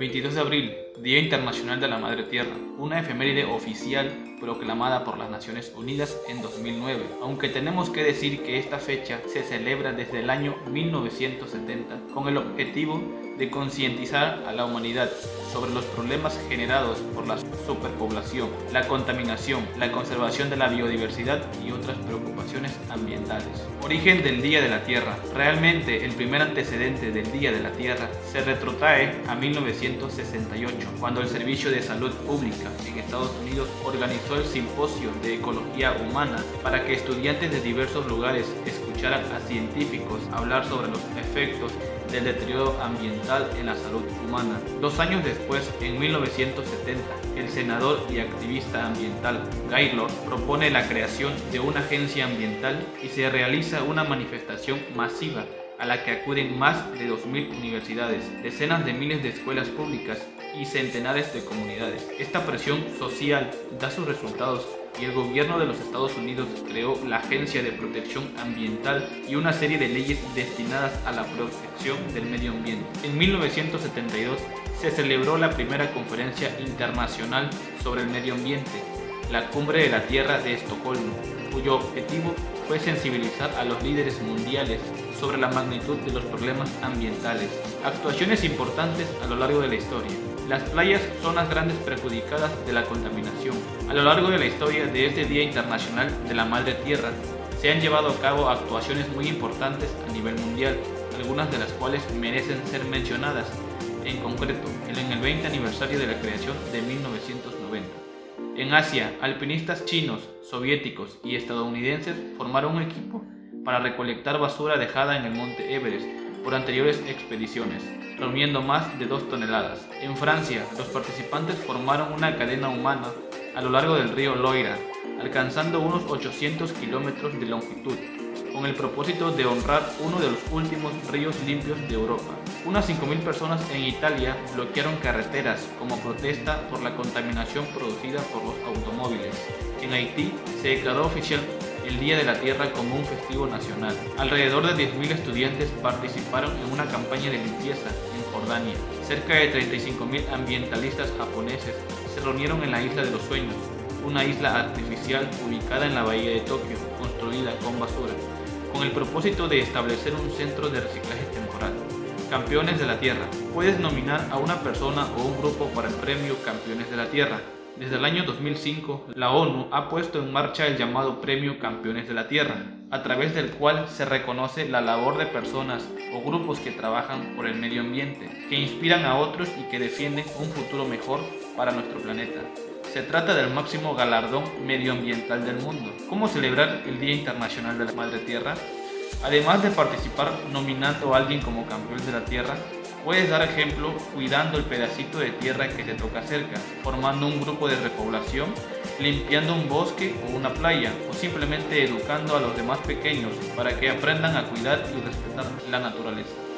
22 de abril, Día Internacional de la Madre Tierra, una efeméride oficial proclamada por las Naciones Unidas en 2009, aunque tenemos que decir que esta fecha se celebra desde el año 1970 con el objetivo de concientizar a la humanidad sobre los problemas generados por la superpoblación, la contaminación, la conservación de la biodiversidad y otras preocupaciones ambientales. Origen del Día de la Tierra. Realmente el primer antecedente del Día de la Tierra se retrotrae a 1968, cuando el Servicio de Salud Pública en Estados Unidos organizó el Simposio de Ecología Humana para que estudiantes de diversos lugares escucharan a científicos hablar sobre los efectos del deterioro ambiental en la salud humana. Dos años después, en 1970, el senador y activista ambiental Gaylord propone la creación de una agencia ambiental y se realiza una manifestación masiva a la que acuden más de 2.000 universidades, decenas de miles de escuelas públicas y centenares de comunidades. Esta presión social da sus resultados y el gobierno de los Estados Unidos creó la Agencia de Protección Ambiental y una serie de leyes destinadas a la protección del medio ambiente. En 1972 se celebró la primera conferencia internacional sobre el medio ambiente, la Cumbre de la Tierra de Estocolmo, cuyo objetivo fue sensibilizar a los líderes mundiales sobre la magnitud de los problemas ambientales. Actuaciones importantes a lo largo de la historia. Las playas son las grandes perjudicadas de la contaminación. A lo largo de la historia de este Día Internacional de la Madre Tierra, se han llevado a cabo actuaciones muy importantes a nivel mundial, algunas de las cuales merecen ser mencionadas, en concreto en el 20 aniversario de la creación de 1990. En Asia, alpinistas chinos, soviéticos y estadounidenses formaron un equipo para recolectar basura dejada en el monte Everest por anteriores expediciones, reuniendo más de 2 toneladas. En Francia, los participantes formaron una cadena humana a lo largo del río Loira, alcanzando unos 800 kilómetros de longitud, con el propósito de honrar uno de los últimos ríos limpios de Europa. Unas 5.000 personas en Italia bloquearon carreteras como protesta por la contaminación producida por los automóviles. En Haití se declaró oficial el Día de la Tierra como un festivo nacional. Alrededor de 10.000 estudiantes participaron en una campaña de limpieza en Jordania. Cerca de 35.000 ambientalistas japoneses se reunieron en la Isla de los Sueños, una isla artificial ubicada en la bahía de Tokio, construida con basura, con el propósito de establecer un centro de reciclaje temporal. Campeones de la Tierra. Puedes nominar a una persona o un grupo para el premio Campeones de la Tierra. Desde el año 2005, la ONU ha puesto en marcha el llamado Premio Campeones de la Tierra, a través del cual se reconoce la labor de personas o grupos que trabajan por el medio ambiente, que inspiran a otros y que defienden un futuro mejor para nuestro planeta. Se trata del máximo galardón medioambiental del mundo. ¿Cómo celebrar el Día Internacional de la Madre Tierra? Además de participar nominando a alguien como campeón de la Tierra, Puedes dar ejemplo cuidando el pedacito de tierra que te toca cerca, formando un grupo de repoblación, limpiando un bosque o una playa, o simplemente educando a los demás pequeños para que aprendan a cuidar y respetar la naturaleza.